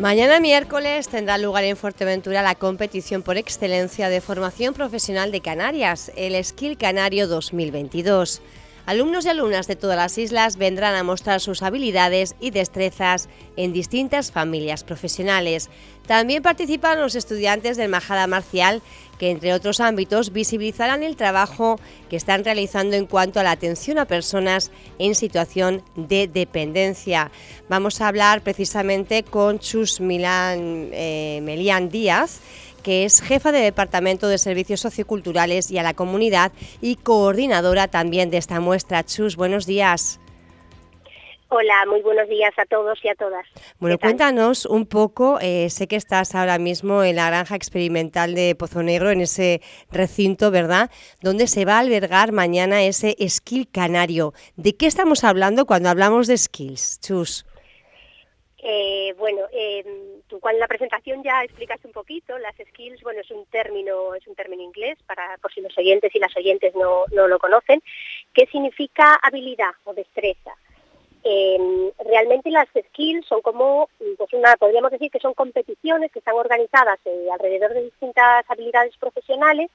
Mañana miércoles tendrá lugar en Fuerteventura la competición por excelencia de formación profesional de Canarias, el Skill Canario 2022. Alumnos y alumnas de todas las islas vendrán a mostrar sus habilidades y destrezas en distintas familias profesionales. También participan los estudiantes del Majada Marcial, que entre otros ámbitos visibilizarán el trabajo que están realizando en cuanto a la atención a personas en situación de dependencia. Vamos a hablar precisamente con Chus Milán, eh, Melián Díaz que es jefa de Departamento de Servicios Socioculturales y a la Comunidad y coordinadora también de esta muestra. Chus, buenos días. Hola, muy buenos días a todos y a todas. Bueno, cuéntanos un poco, eh, sé que estás ahora mismo en la granja experimental de Pozo Negro, en ese recinto, ¿verdad? Donde se va a albergar mañana ese Skill Canario. ¿De qué estamos hablando cuando hablamos de skills, Chus? Eh, bueno, eh, tú en la presentación ya explicaste un poquito las skills. Bueno, es un término, es un término inglés para por si los oyentes y las oyentes no, lo conocen. ¿Qué significa habilidad o destreza? Eh, realmente las skills son como, pues una, podríamos decir que son competiciones que están organizadas eh, alrededor de distintas habilidades profesionales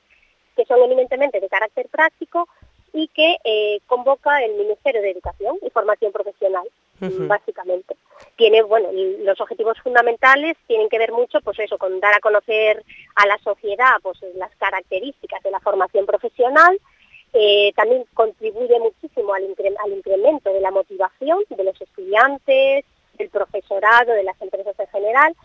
que son eminentemente de carácter práctico y que eh, convoca el Ministerio de Educación y Formación Profesional, básicamente. Tiene, bueno, los objetivos fundamentales tienen que ver mucho, pues eso, con dar a conocer a la sociedad, pues las características de la formación profesional. Eh, también contribuye muchísimo al, al incremento de la motivación de los estudiantes, del profesorado, de las empresas en general,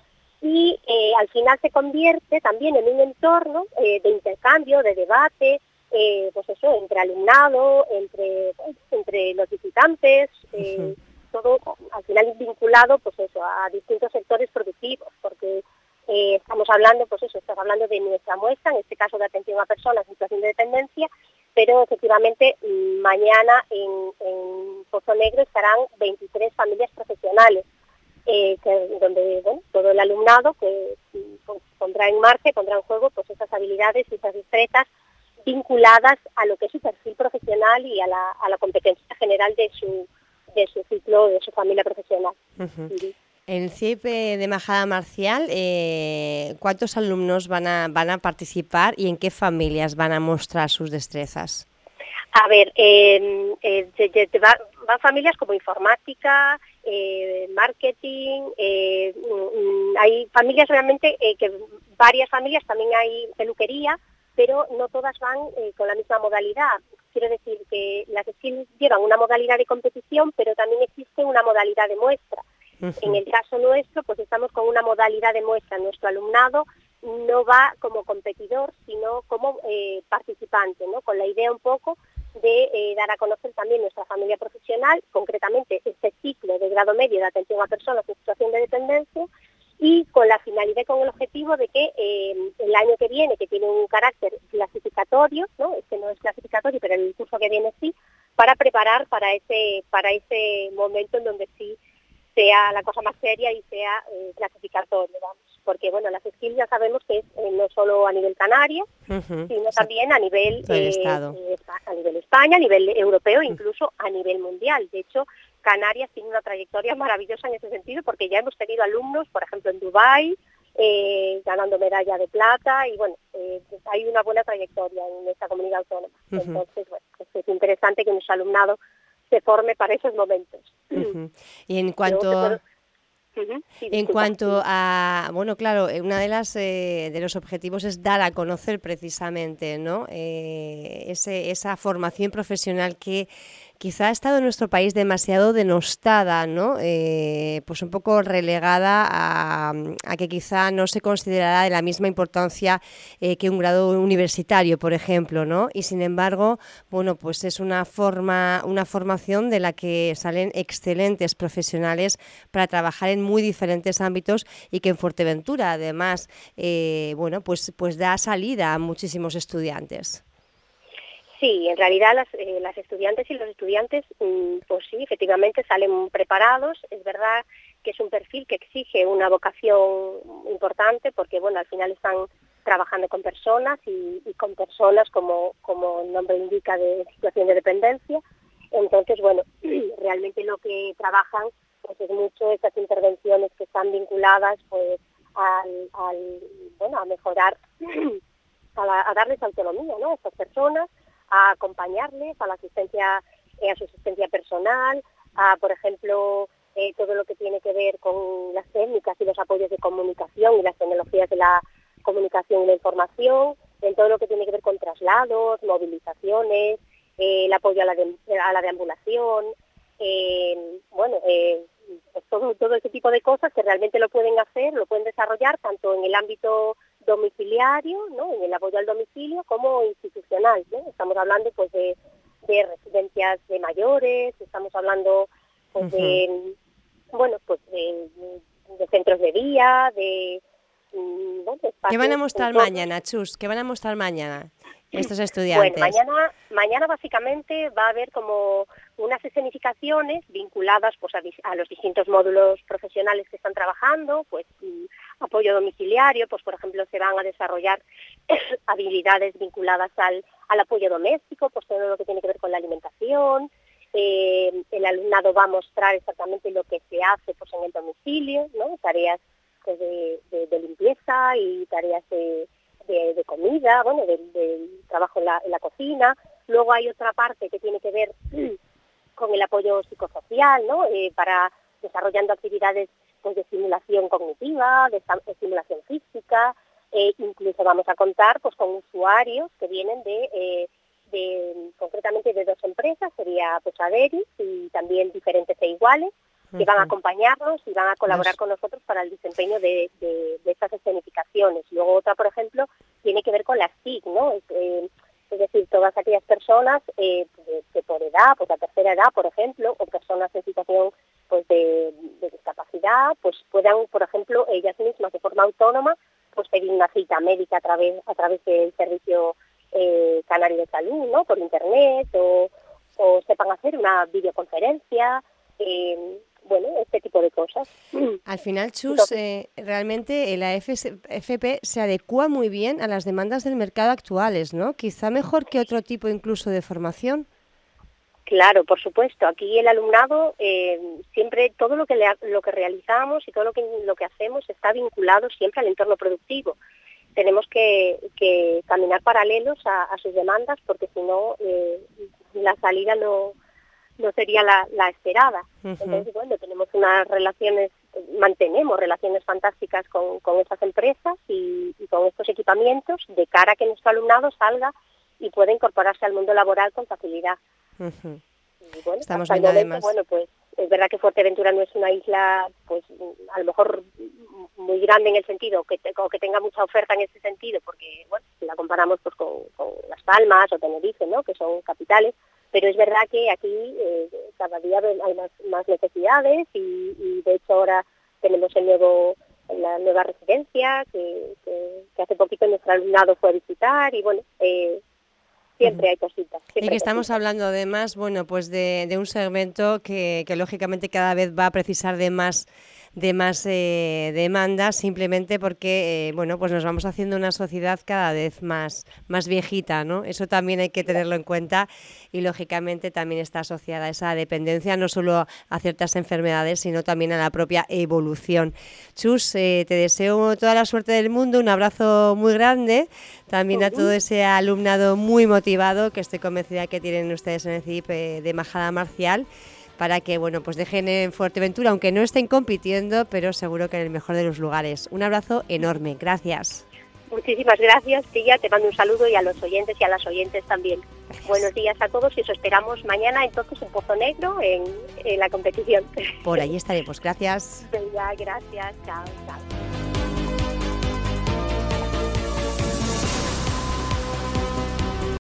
y eh, al final se convierte también en un entorno de intercambio, de debate, eh, pues eso, entre alumnado, entre, entre los visitantes, eh, todo al final vinculado pues eso, a distintos sectores productivos, porque eh, estamos hablando, pues eso, estamos hablando de nuestra muestra, en este caso de atención a personas en situación de dependencia, pero efectivamente mm, mañana en, Pozo Negro estarán 23 familias profesionales, eh, donde bueno, todo el alumnado que pues, pondrá en marcha, pondrá en juego pues esas habilidades y esas destrezas vinculadas a lo que es su perfil profesional y a la, a la competencia general de su, de su ciclo, de su familia profesional. En el CIEP de Majada Marcial, eh, ¿cuántos alumnos van a, van a participar y en qué familias van a mostrar sus destrezas? A ver, eh, van familias como informática, eh, marketing, eh, mm, hay familias realmente, eh, que varias familias, también hay peluquería, pero no todas van eh, con la misma modalidad. Quiero decir que las skills llevan una modalidad de competición, pero también existe una modalidad de muestra. En el caso nuestro, pues estamos con una modalidad de muestra. Nuestro alumnado no va como competidor, sino como eh, participante, ¿no? Con la idea un poco de eh, dar a conocer también nuestra familia profesional, concretamente este ciclo de grado medio de atención a personas en situación de dependencia, y con la finalidad y con el objetivo de que eh, el año que viene, que tiene un carácter clasificatorio, ¿no? este no es clasificatorio, pero el curso que viene sí, para preparar para ese, para ese momento en donde sí sea la cosa más seria y sea eh, clasificatorio, vamos. Porque, bueno, las skills ya sabemos que es eh, no solo a nivel canario, sino también a nivel, Estado. a nivel España, a nivel europeo, incluso a nivel mundial. De hecho, Canarias tiene una trayectoria maravillosa en ese sentido porque ya hemos tenido alumnos, por ejemplo, en Dubái, eh, ganando medalla de plata y bueno, eh, hay una buena trayectoria en esta comunidad autónoma. Entonces, bueno, pues es interesante que nuestro alumnado se forme para esos momentos. Y en cuanto... en cuanto a, bueno, claro, eh, una de las de los objetivos es dar a conocer precisamente, ¿no? ese, esa formación profesional que quizá ha estado en nuestro país demasiado denostada, ¿no? Eh, pues un poco relegada a, que quizá no se considerara de la misma importancia eh, que un grado universitario, por ejemplo, ¿no? Y sin embargo, bueno, pues es una forma, una formación de la que salen excelentes profesionales para trabajar en muy diferentes ámbitos y que en Fuerteventura, además, eh, bueno, pues, pues da salida a muchísimos estudiantes. Sí, en realidad las, eh, las estudiantes y los estudiantes, mm, pues sí, efectivamente salen preparados. Es verdad que es un perfil que exige una vocación importante porque, bueno, al final están trabajando con personas y, con personas como, como el nombre indica de situación de dependencia. Entonces, bueno, realmente lo que trabajan pues es mucho esas intervenciones que están vinculadas pues al, bueno, a mejorar, a, darles autonomía ¿no? a estas personas, a acompañarles a la asistencia, eh, a su asistencia personal, a, por ejemplo, eh, todo lo que tiene que ver con las técnicas y los apoyos de comunicación y las tecnologías de la comunicación y la información, en todo lo que tiene que ver con traslados, movilizaciones, eh, el apoyo a la, a la deambulación, bueno, pues todo, todo ese tipo de cosas que realmente lo pueden hacer, lo pueden desarrollar tanto en el ámbito domiciliario, ¿no? en el apoyo al domicilio, como institucional. Estamos hablando pues de, residencias de mayores, estamos hablando pues, de bueno pues de, centros de día, de mm, ¿Qué van a mostrar mañana, Chus? ¿Qué van a mostrar mañana? estos estudiantes? Bueno, mañana, mañana básicamente va a haber como unas escenificaciones vinculadas pues, a, los distintos módulos profesionales que están trabajando, pues apoyo domiciliario, pues por ejemplo se van a desarrollar habilidades vinculadas al, al apoyo doméstico, pues todo lo que tiene que ver con la alimentación, eh, el alumnado va a mostrar exactamente lo que se hace pues en el domicilio, ¿no? tareas pues, de, limpieza y tareas de de, comida, bueno, del, trabajo en la, cocina. Luego hay otra parte que tiene que ver con el apoyo psicosocial, ¿no? Eh, para desarrollando actividades pues, de estimulación cognitiva, de, estimulación física. Eh, incluso vamos a contar pues con usuarios que vienen de, eh, de concretamente de dos empresas, sería pues Aderis y también diferentes e iguales, que van a acompañarnos y van a colaborar con nosotros para el desempeño de, de, estas escenificaciones. Luego otra, por ejemplo, tiene que ver con las TIC, ¿no? Eh, es decir, todas aquellas personas eh, que por edad, pues la tercera edad, por ejemplo, o personas en situación pues de, discapacidad, pues puedan, por ejemplo, ellas mismas de forma autónoma, pues pedir una cita médica a través a través del servicio eh, canario de salud, ¿no? Por internet o, o sepan hacer una videoconferencia. Eh, bueno, este tipo de cosas. Al final, Chus, eh, realmente la FP se adecua muy bien a las demandas del mercado actuales, ¿no? Quizá mejor que otro tipo incluso de formación. Claro, por supuesto. Aquí el alumnado eh, siempre todo lo que lo que realizamos y todo lo que lo que hacemos está vinculado siempre al entorno productivo. Tenemos que, caminar paralelos a, sus demandas porque si no eh, la salida no no sería la, esperada. Entonces, bueno, tenemos unas relaciones, mantenemos relaciones fantásticas con, con estas empresas y, con estos equipamientos de cara a que nuestro alumnado salga y pueda incorporarse al mundo laboral con facilidad. Y bueno, Estamos viendo además. Bueno, pues es verdad que Fuerteventura no es una isla, pues a lo mejor muy grande en el sentido, que, o que tenga mucha oferta en ese sentido, porque, bueno, si la comparamos pues con, con Las Palmas o Tenerife, ¿no?, que son capitales, pero es verdad que aquí eh, cada día hay más, necesidades y, de hecho ahora tenemos el nuevo la nueva residencia que, hace poquito nuestro alumnado fue a visitar y bueno eh, siempre hay cositas. y que estamos hablando además, bueno, pues de, un segmento que, que, lógicamente cada vez va a precisar de más de más eh, demandas simplemente porque eh, bueno pues nos vamos haciendo una sociedad cada vez más más viejita no eso también hay que tenerlo en cuenta y lógicamente también está asociada esa dependencia no solo a ciertas enfermedades sino también a la propia evolución. Chus eh, te deseo toda la suerte del mundo un abrazo muy grande también a todo ese alumnado muy motivado que estoy convencida que tienen ustedes en el CIP de Majada Marcial para que bueno, pues dejen en Fuerteventura, aunque no estén compitiendo, pero seguro que en el mejor de los lugares. Un abrazo enorme, gracias. Muchísimas gracias, Tía. Te mando un saludo y a los oyentes y a las oyentes también. Buenos días a todos y os esperamos mañana entonces en Pozo Negro en, la competición. Por ahí estaremos. Gracias. gracias. Chao, chao.